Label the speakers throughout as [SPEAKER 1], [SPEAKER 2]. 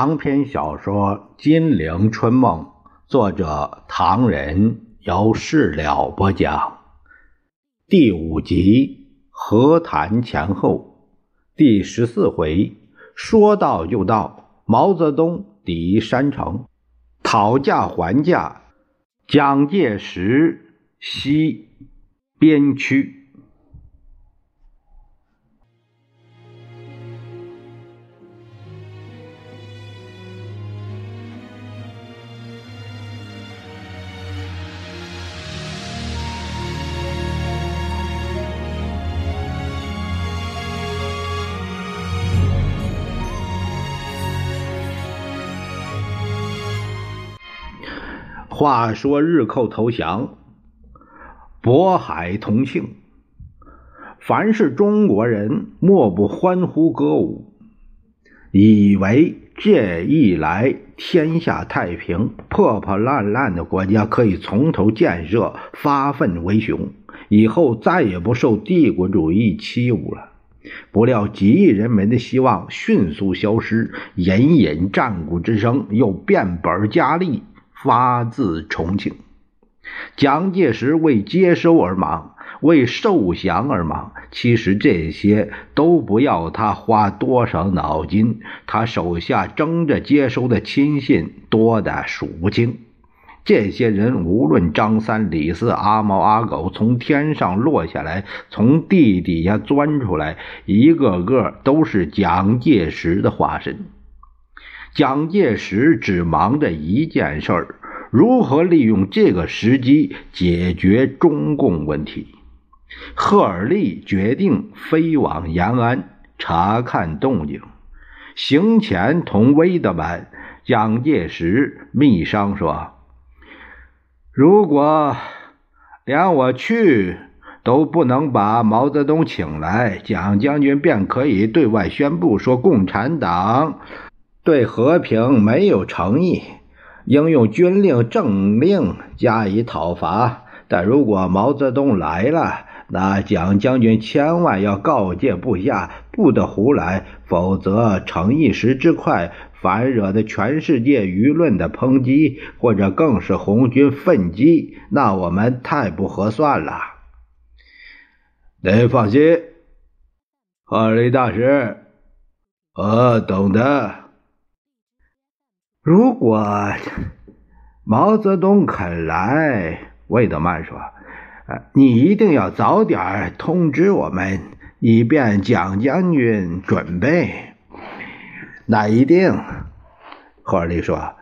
[SPEAKER 1] 长篇小说《金陵春梦》，作者唐人，由事了播讲。第五集和谈前后，第十四回说到就到，毛泽东抵山城，讨价还价，蒋介石西边区。话说日寇投降，渤海同庆，凡是中国人莫不欢呼歌舞，以为这一来天下太平，破破烂烂的国家可以从头建设，发愤为雄，以后再也不受帝国主义欺侮了。不料几亿人民的希望迅速消失，隐隐战鼓之声又变本加厉。发自重庆，蒋介石为接收而忙，为受降而忙。其实这些都不要他花多少脑筋，他手下争着接收的亲信多的数不清。这些人无论张三李四阿猫阿狗，从天上落下来，从地底下钻出来，一个个都是蒋介石的化身。蒋介石只忙着一件事儿：如何利用这个时机解决中共问题。赫尔利决定飞往延安查看动静。行前同威德曼、蒋介石密商说：“如果连我去都不能把毛泽东请来，蒋将军便可以对外宣布说共产党。”对和平没有诚意，应用军令政令加以讨伐。但如果毛泽东来了，那蒋将军千万要告诫部下，不得胡来，否则逞一时之快，反惹得全世界舆论的抨击，或者更是红军奋击，那我们太不合算了。
[SPEAKER 2] 您放心，贺立大师，我懂得。
[SPEAKER 1] 如果毛泽东肯来，魏德曼说：“呃，你一定要早点通知我们，以便蒋将军准备。”
[SPEAKER 2] 那一定。
[SPEAKER 1] 赫尔利说。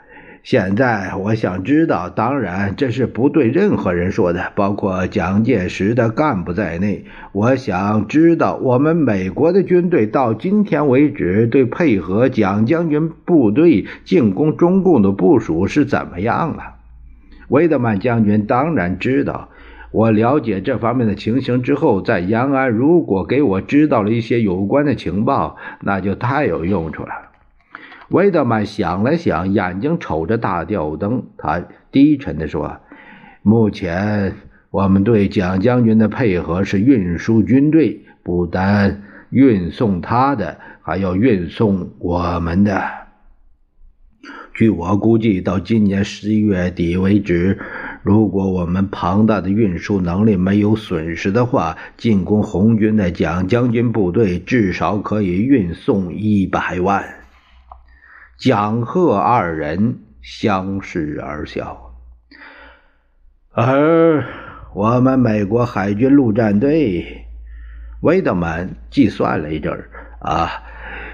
[SPEAKER 1] 现在我想知道，当然这是不对任何人说的，包括蒋介石的干部在内。我想知道，我们美国的军队到今天为止对配合蒋将军部队进攻中共的部署是怎么样了？威德曼将军当然知道。我了解这方面的情形之后，在延安如果给我知道了一些有关的情报，那就太有用处了。维德曼想了想，眼睛瞅着大吊灯，他低沉地说：“目前我们对蒋将军的配合是运输军队，不单运送他的，还要运送我们的。据我估计，到今年十一月底为止，如果我们庞大的运输能力没有损失的话，进攻红军的蒋将军部队至少可以运送一百万。”蒋贺二人相视而笑，而我们美国海军陆战队，威德曼计算了一阵儿啊，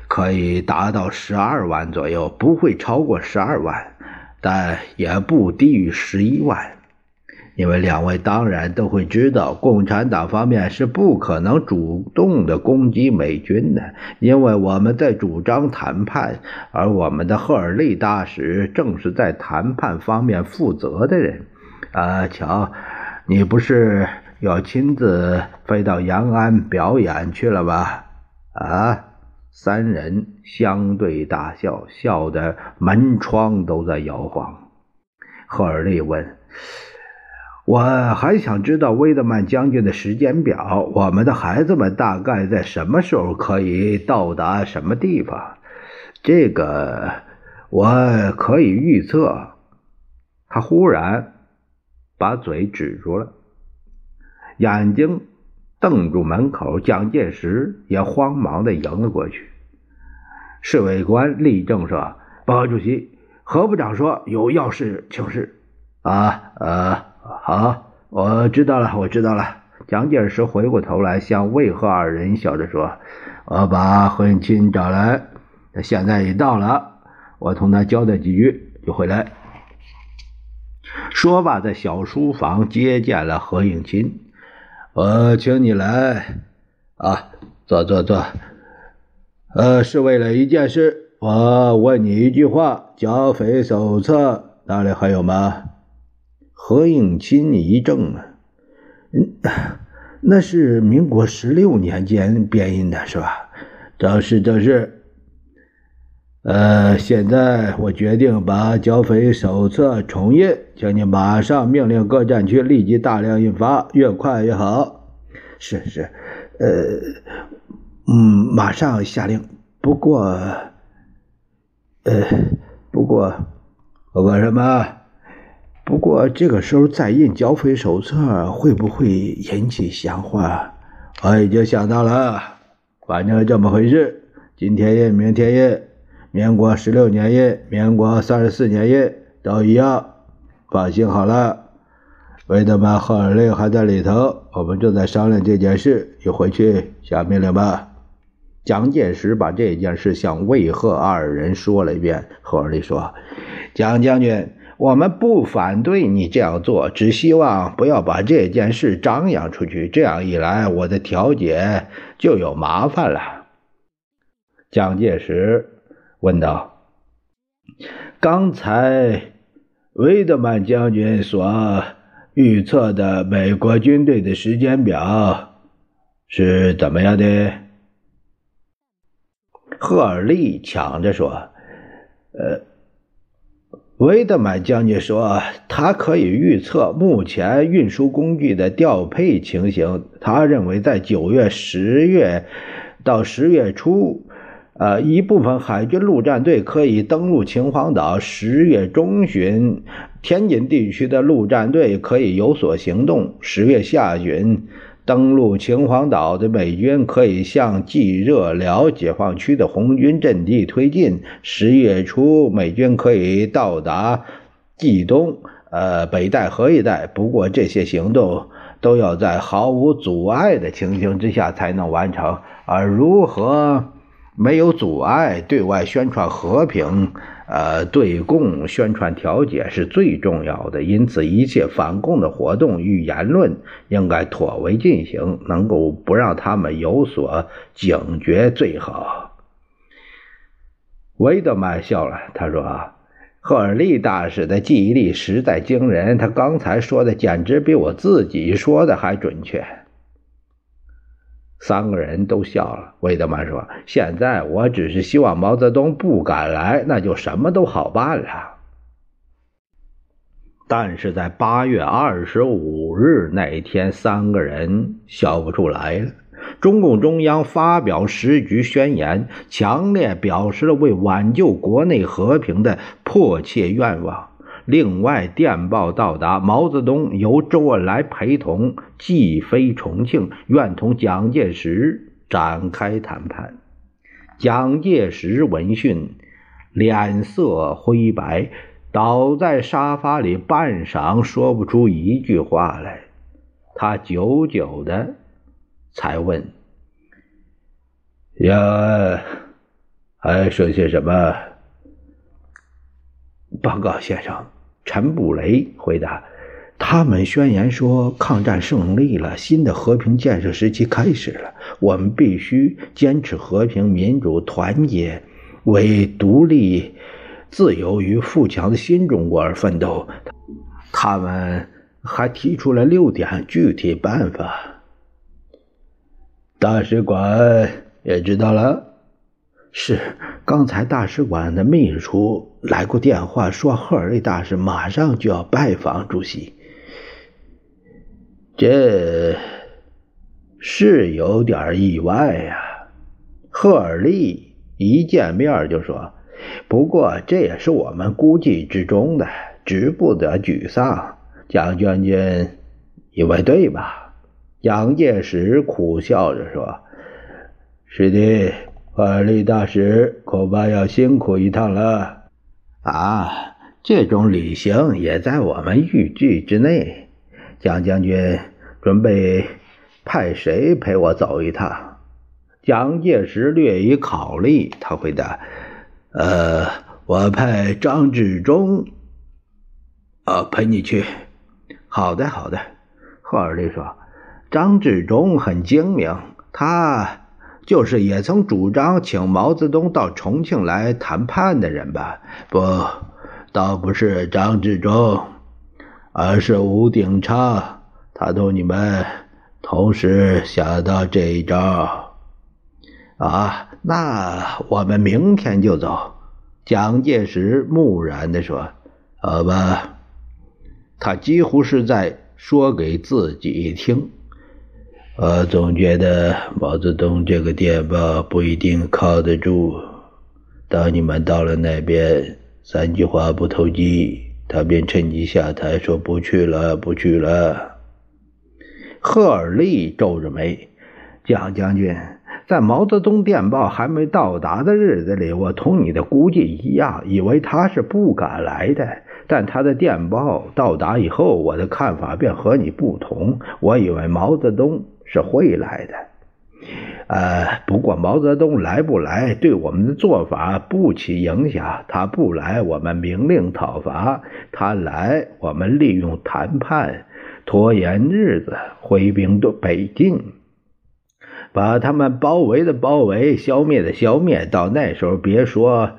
[SPEAKER 1] 可以达到十二万左右，不会超过十二万，但也不低于十一万。因为两位当然都会知道，共产党方面是不可能主动的攻击美军的，因为我们在主张谈判，而我们的赫尔利大使正是在谈判方面负责的人。啊，瞧，你不是要亲自飞到延安表演去了吧？啊，三人相对大笑，笑得门窗都在摇晃。赫尔利问。我还想知道威德曼将军的时间表。我们的孩子们大概在什么时候可以到达什么地方？这个我可以预测。他忽然把嘴止住了，眼睛瞪住门口。蒋介石也慌忙的迎了过去。侍卫官立正说：“报告主席，何部长说有要事请示。”啊，呃，好，我知道了，我知道了。蒋介石回过头来，向魏贺二人笑着说：“我把何应钦找来，他现在已到了，我同他交代几句就回来。”说罢，在小书房接见了何应钦。我请你来，啊，坐坐坐。呃，是为了一件事。我问你一句话：剿匪手册那里还有吗？何应钦一怔啊，嗯，那是民国十六年间编印的，是吧？正是，正是。呃，现在我决定把剿匪手册重印，请你马上命令各战区立即大量印发，越快越好。是是，呃，嗯，马上下令。不过，呃，不过，不过什么？不过这个时候再印剿匪手册会不会引起闲话？我已经想到了，反正这么回事，今天印，明天印。民国十六年印，民国三十四年印都一样。放心好了，维德曼、赫尔利还在里头，我们正在商量这件事。你回去下命令吧。蒋介石把这件事向魏贺二人说了一遍。赫尔利说：“蒋将军，我们不反对你这样做，只希望不要把这件事张扬出去。这样一来，我的调解就有麻烦了。”蒋介石。问道：“刚才威德曼将军所预测的美国军队的时间表是怎么样的？”赫尔利抢着说：“呃，维德曼将军说他可以预测目前运输工具的调配情形。他认为在九月、十月到十月初。”呃，一部分海军陆战队可以登陆秦皇岛。十月中旬，天津地区的陆战队可以有所行动。十月下旬，登陆秦皇岛的美军可以向冀热辽解放区的红军阵地推进。十月初，美军可以到达冀东、呃北戴河一带。不过，这些行动都要在毫无阻碍的情形之下才能完成。而如何？没有阻碍，对外宣传和平，呃，对共宣传调解是最重要的。因此，一切反共的活动与言论应该妥为进行，能够不让他们有所警觉最好。维德曼笑了，他说：“赫尔利大使的记忆力实在惊人，他刚才说的简直比我自己说的还准确。”三个人都笑了。魏德曼说：“现在我只是希望毛泽东不敢来，那就什么都好办了。”但是在八月二十五日那一天，三个人笑不出来了。中共中央发表时局宣言，强烈表示了为挽救国内和平的迫切愿望。另外，电报到达，毛泽东由周恩来陪同即飞重庆，愿同蒋介石展开谈判。蒋介石闻讯，脸色灰白，倒在沙发里半晌，说不出一句话来。他久久的才问：“呀，还剩些什么？”报告先生。陈布雷回答：“他们宣言说，抗战胜利了，新的和平建设时期开始了。我们必须坚持和平、民主、团结，为独立、自由与富强的新中国而奋斗。他们还提出了六点具体办法。大使馆也知道了。”是，刚才大使馆的秘书来过电话，说赫尔利大使马上就要拜访主席。这是有点意外呀。赫尔利一见面就说：“不过这也是我们估计之中的，值不得沮丧。蒋将军以为对吧？蒋介石苦笑着说：“
[SPEAKER 2] 是的，赫尔利大使恐怕要辛苦一趟了。”
[SPEAKER 1] 啊，这种旅行也在我们预计之内。蒋将军准备派谁陪我走一趟？蒋介石略一考虑，他回答。
[SPEAKER 2] 呃，我派张治中，啊，陪你去。
[SPEAKER 1] 好的，好的。赫尔利说：“张治中很精明，他就是也曾主张请毛泽东到重庆来谈判的人吧？
[SPEAKER 2] 不，倒不是张治中，而是吴鼎昌。他同你们同时想到这一招。”
[SPEAKER 1] 啊，那我们明天就走。”蒋介石木然地说。
[SPEAKER 2] “好吧。”
[SPEAKER 1] 他几乎是在说给自己听。
[SPEAKER 2] 我总觉得毛泽东这个电报不一定靠得住。当你们到了那边，三句话不投机，他便趁机下台，说不去了，不去了。
[SPEAKER 1] 赫尔利皱着眉，蒋将军。在毛泽东电报还没到达的日子里，我同你的估计一样，以为他是不敢来的。但他的电报到达以后，我的看法便和你不同。我以为毛泽东是会来的。呃，不过毛泽东来不来，对我们的做法不起影响。他不来，我们明令讨伐；他来，我们利用谈判拖延日子，挥兵都北进。把他们包围的包围，消灭的消灭。到那时候，别说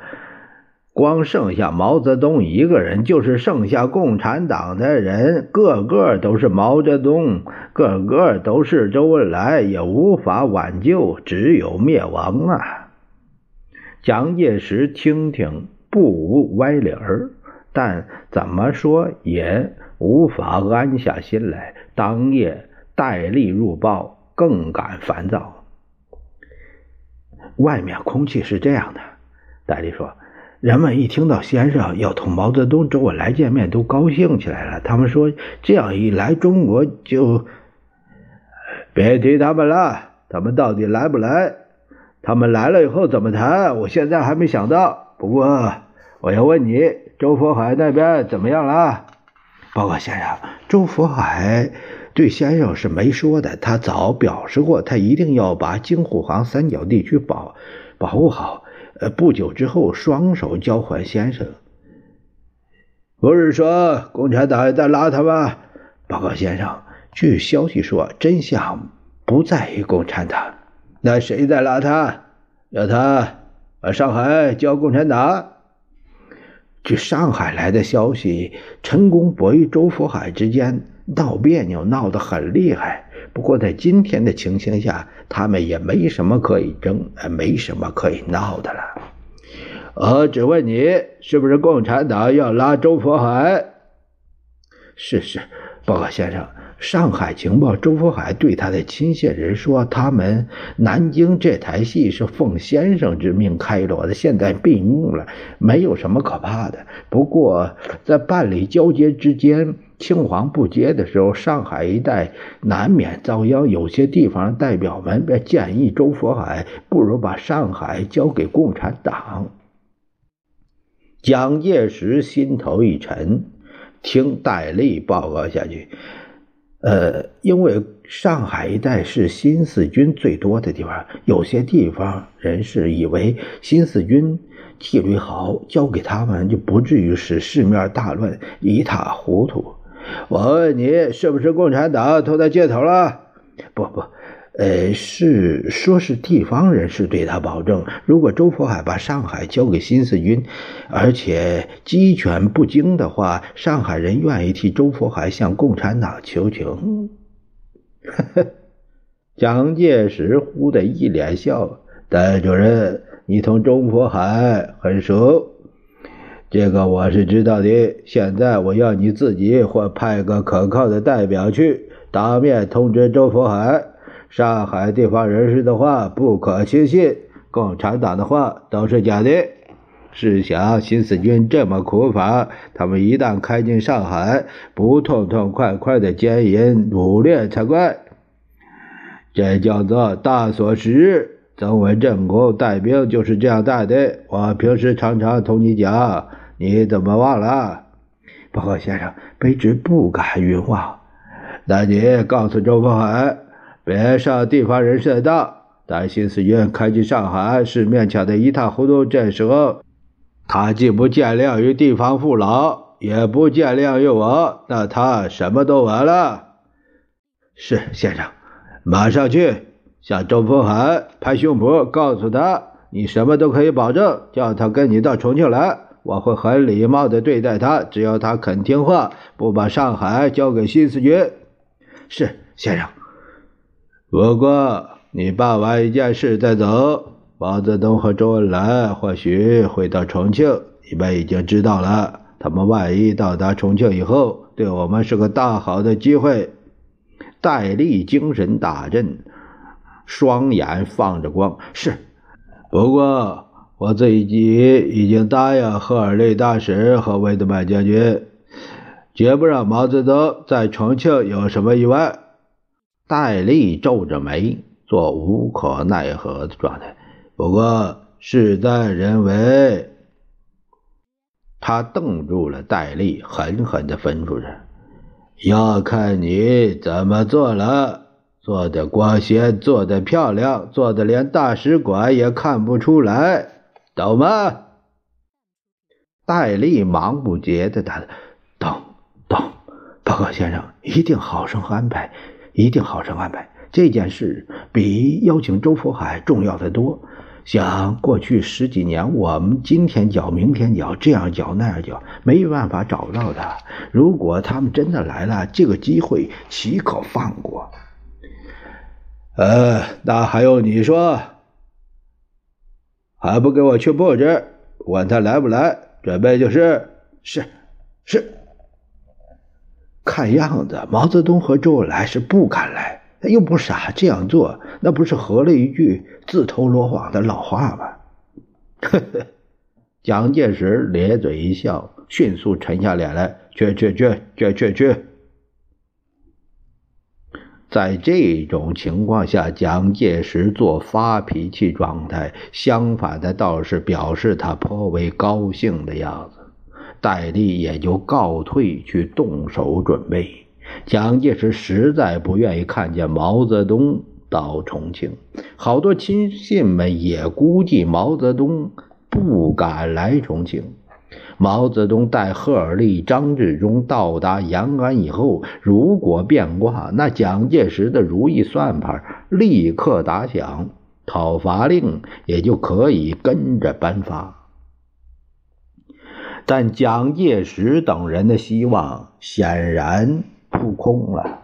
[SPEAKER 1] 光剩下毛泽东一个人，就是剩下共产党的人，个个都是毛泽东，个个都是周恩来，也无法挽救，只有灭亡啊！蒋介石听听不无歪理儿，但怎么说也无法安下心来。当夜戴笠入报。更感烦躁。外面空气是这样的，戴笠说：“人们一听到先生要同毛泽东、周恩来见面，都高兴起来了。他们说，这样一来，中国就……
[SPEAKER 2] 别提他们了，他们到底来不来？他们来了以后怎么谈？我现在还没想到。不过，我要问你，周佛海那边怎么样了？
[SPEAKER 1] 报告先生，周佛海。”对先生是没说的，他早表示过，他一定要把京沪杭三角地区保保护好。呃，不久之后，双手交还先生。
[SPEAKER 2] 不是说共产党也在拉他吗？
[SPEAKER 1] 报告先生，据消息说，真相不在于共产党。
[SPEAKER 2] 那谁在拉他？要他把上海交共产党？
[SPEAKER 1] 据上海来的消息，陈公博与周佛海之间。闹别扭闹得很厉害，不过在今天的情形下，他们也没什么可以争，没什么可以闹的了。
[SPEAKER 2] 我只问你，是不是共产党要拉周佛海？
[SPEAKER 1] 是是，报告先生。上海情报，周佛海对他的亲信人说，他们南京这台戏是奉先生之命开锣的，现在闭幕了，没有什么可怕的。不过在办理交接之间，青黄不接的时候，上海一带难免遭殃。有些地方代表们便建议周佛海，不如把上海交给共产党。蒋介石心头一沉，听戴笠报告下去。呃，因为上海一带是新四军最多的地方，有些地方人士以为新四军纪律好，交给他们就不至于使市面大乱，一塌糊涂。
[SPEAKER 2] 我问你，是不是共产党同他接头了？
[SPEAKER 1] 不不。呃，是说是地方人士对他保证，如果周佛海把上海交给新四军，而且鸡犬不惊的话，上海人愿意替周佛海向共产党求情。蒋介石忽的一脸笑：“戴主任，你同周佛海很熟，这个我是知道的。现在我要你自己或派个可靠的代表去，当面通知周佛海。”上海地方人士的话不可轻信，共产党的话都是假的。
[SPEAKER 2] 试想，新四军这么苦法，他们一旦开进上海，不痛痛快快的奸淫掳掠才怪。这叫做大所时日。曾文正公带兵就是这样带的。我平时常常同你讲，你怎么忘了？
[SPEAKER 1] 报告先生，卑职不敢冤枉。
[SPEAKER 2] 那你告诉周凤海，别上地方人士的当。待新四军开进上海，市面抢得一塌糊涂，这时候他既不见谅于地方父老，也不见谅于我，那他什么都完了。
[SPEAKER 1] 是先生，
[SPEAKER 2] 马上去。向周风海拍胸脯，告诉他你什么都可以保证，叫他跟你到重庆来，我会很礼貌的对待他，只要他肯听话，不把上海交给新四军。
[SPEAKER 1] 是先生。
[SPEAKER 2] 不过你办完一件事再走。毛泽东和周恩来或许会到重庆，你们已经知道了。他们万一到达重庆以后，对我们是个大好的机会。
[SPEAKER 1] 戴笠精神大振。双眼放着光，是。
[SPEAKER 2] 不过我自己已经答应赫尔利大使和魏德曼将军，绝不让毛泽东在重庆有什么意外。
[SPEAKER 1] 戴笠皱着眉，做无可奈何的状态。
[SPEAKER 2] 不过事在人为。
[SPEAKER 1] 他瞪住了戴笠，狠狠地吩咐着：“
[SPEAKER 2] 要看你怎么做了。”做的光鲜，做的漂亮，做的连大使馆也看不出来，懂吗？
[SPEAKER 1] 戴笠忙不迭的答：“懂，懂，报告先生，一定好生安排，一定好生安排。这件事比邀请周佛海重要的多。想过去十几年，我们今天搅，明天搅，这样搅那样搅，没办法找到的。如果他们真的来了，这个机会岂可放过？”
[SPEAKER 2] 呃，那还用你说？还不给我去布置？管他来不来，准备就是。
[SPEAKER 1] 是，是。看样子毛泽东和周恩来是不敢来，他又不傻，这样做那不是合了一句自投罗网的老话吗？
[SPEAKER 2] 呵 呵。蒋介石咧嘴一笑，迅速沉下脸来，去去去去去去。在这种情况下，蒋介石做发脾气状态，相反的倒是表示他颇为高兴的样子。戴笠也就告退去动手准备。蒋介石实在不愿意看见毛泽东到重庆，好多亲信们也估计毛泽东不敢来重庆。毛泽东带赫尔利、张治中到达延安以后，如果变卦，那蒋介石的如意算盘立刻打响，讨伐令也就可以跟着颁发。但蒋介石等人的希望显然扑空了。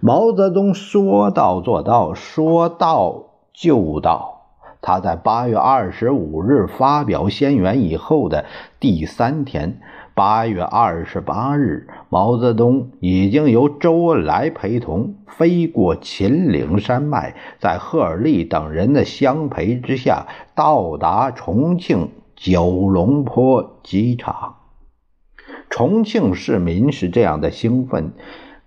[SPEAKER 2] 毛泽东说到做到，说到就到。他在八月二十五日发表宣言以后的第三天，八月二十八日，毛泽东已经由周恩来陪同飞过秦岭山脉，在赫尔利等人的相陪之下，到达重庆九龙坡机场。重庆市民是这样的兴奋。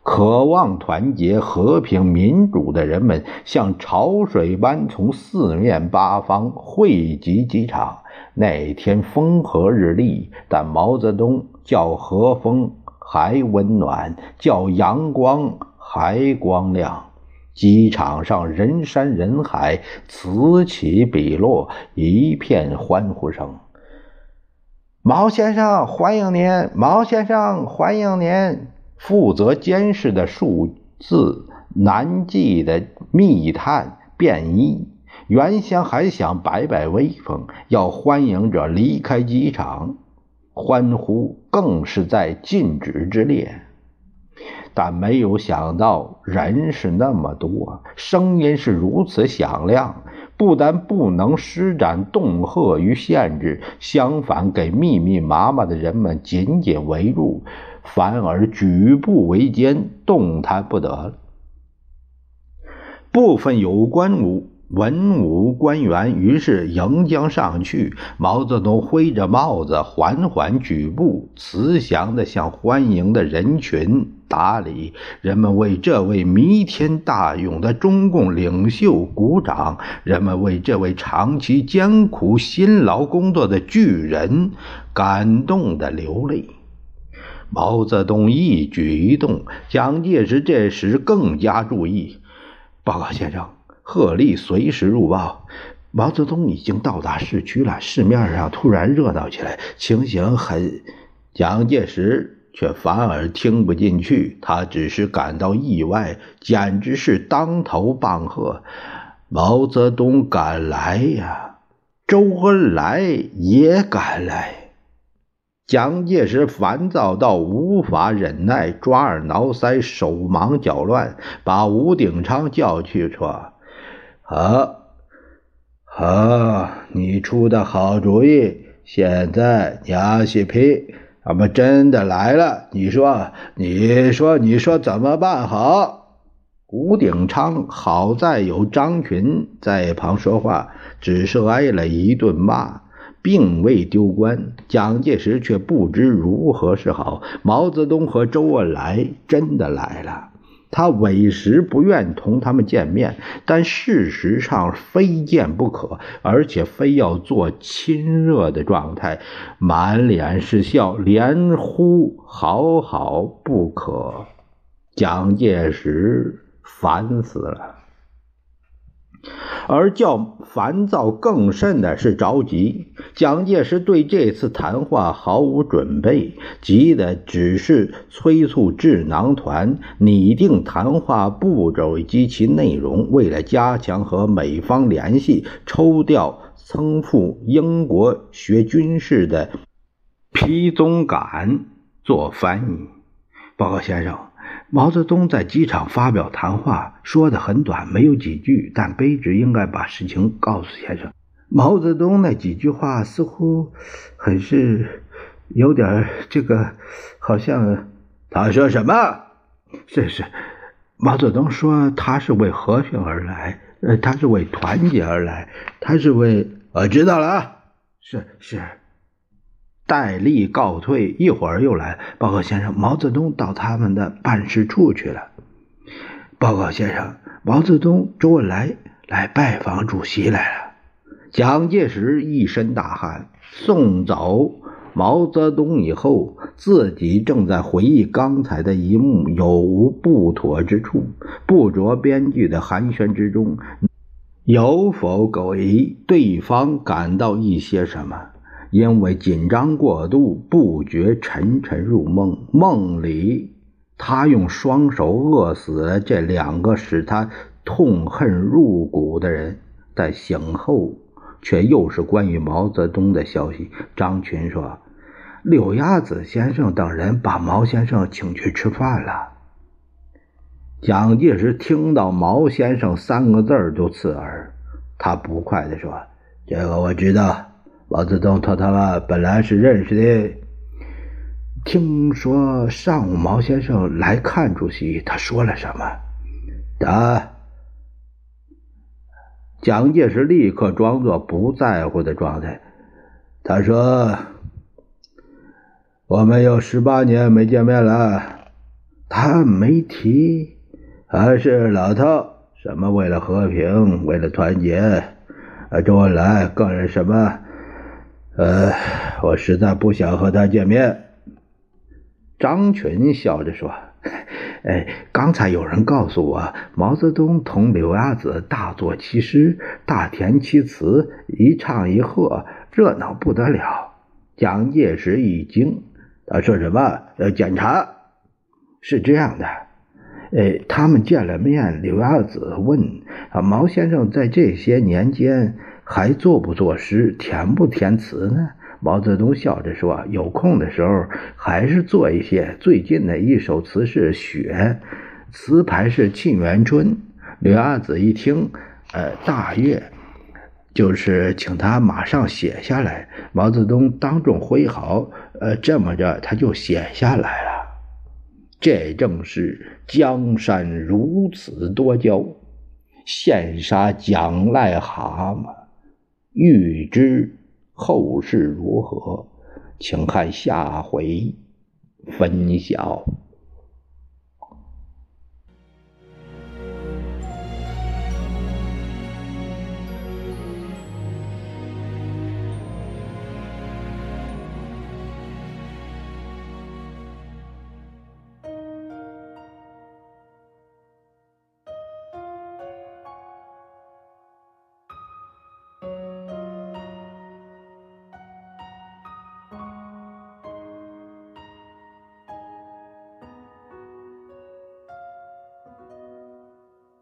[SPEAKER 2] 渴望团结、和平、民主的人们像潮水般从四面八方汇集机场。那天风和日丽，但毛泽东叫和风还温暖，叫阳光还光亮。机场上人山人海，此起彼落，一片欢呼声。毛先生，欢迎您！毛先生，欢迎您！负责监视的数字难记的密探便衣，原先还想摆摆威风，要欢迎者离开机场，欢呼更是在禁止之列。但没有想到人是那么多，声音是如此响亮，不但不能施展恫吓与限制，相反给密密麻麻的人们紧紧围住。反而举步维艰，动弹不得了。部分有关武
[SPEAKER 1] 文武官员于是迎将上去。毛泽东挥着帽子，缓缓举步，慈祥地向欢迎的人群打礼。人们为这位弥天大勇的中共领袖鼓掌，人们为这位长期艰苦辛劳工作的巨人感动的流泪。毛泽东一举一动，蒋介石这时更加注意。报告先生，贺立随时入报。毛泽东已经到达市区了。市面上突然热闹起来，情形很……蒋介石却反而听不进去，他只是感到意外，简直是当头棒喝。毛泽东赶来呀，周恩来也赶来。蒋介石烦躁到无法忍耐，抓耳挠腮，手忙脚乱，把吴鼎昌叫去说：“好，好，你出的好主意。现在娘西皮他们真的来了，你说，你说，你说怎么办好？”吴鼎昌好在有张群在一旁说话，只是挨了一顿骂。并未丢官，蒋介石却不知如何是好。毛泽东和周恩来真的来了，他委实不愿同他们见面，但事实上非见不可，而且非要做亲热的状态，满脸是笑，连呼好好不可。蒋介石烦死了。而较烦躁更甚的是着急。蒋介石对这次谈话毫无准备，急的只是催促智囊团拟定谈话步骤及其内容。为了加强和美方联系，抽调曾赴英国学军事的皮宗感做翻译。报告先生。毛泽东在机场发表谈话，说的很短，没有几句，但卑职应该把事情告诉先生。毛泽东那几句话似乎很是有点这个，好像他说什么？是是，毛泽东说他是为和平而来，呃，他是为团结而来，他是为……我知道了啊，是是。戴笠告退，一会儿又来报告先生。毛泽东到他们的办事处去了。报告先生，毛泽东、周恩来来拜访主席来了。蒋介石一身大汗，送走毛泽东以后，自己正在回忆刚才的一幕有无不妥之处，不着边际的寒暄之中，有否给对方感到一些什么？因为紧张过度，不觉沉沉入梦。梦里，他用双手扼死了这两个使他痛恨入骨的人。在醒后，却又是关于毛泽东的消息。张群说：“柳鸭子先生等人把毛先生请去吃饭了。”蒋介石听到“毛先生”三个字就刺耳，他不快地说：“这个我知道。”毛泽东他他们本来是认识的。听说上午毛先生来看主席，他说了什么？他蒋介石立刻装作不在乎的状态。他说：“我们有十八年没见面了。”他没提，还是老套，什么为了和平，为了团结。啊，周恩来更是什么？呃，我实在不想和他见面。张群笑着说：“哎，刚才有人告诉我，毛泽东同柳亚子大作其诗，大填其词，一唱一和，热闹不得了。”蒋介石一惊，他说什么？要检查？是这样的，哎，他们见了面，柳亚子问：“啊，毛先生在这些年间？”还作不作诗，填不填词呢？毛泽东笑着说：“有空的时候还是做一些。最近的一首词是《雪》，词牌是《沁园春》。”刘亚子一听，呃，大悦，就是请他马上写下来。毛泽东当众挥毫，呃，这么着他就写下来了。这正是江山如此多娇。羡煞蒋癞蛤蟆。欲知后事如何，请看下回分晓。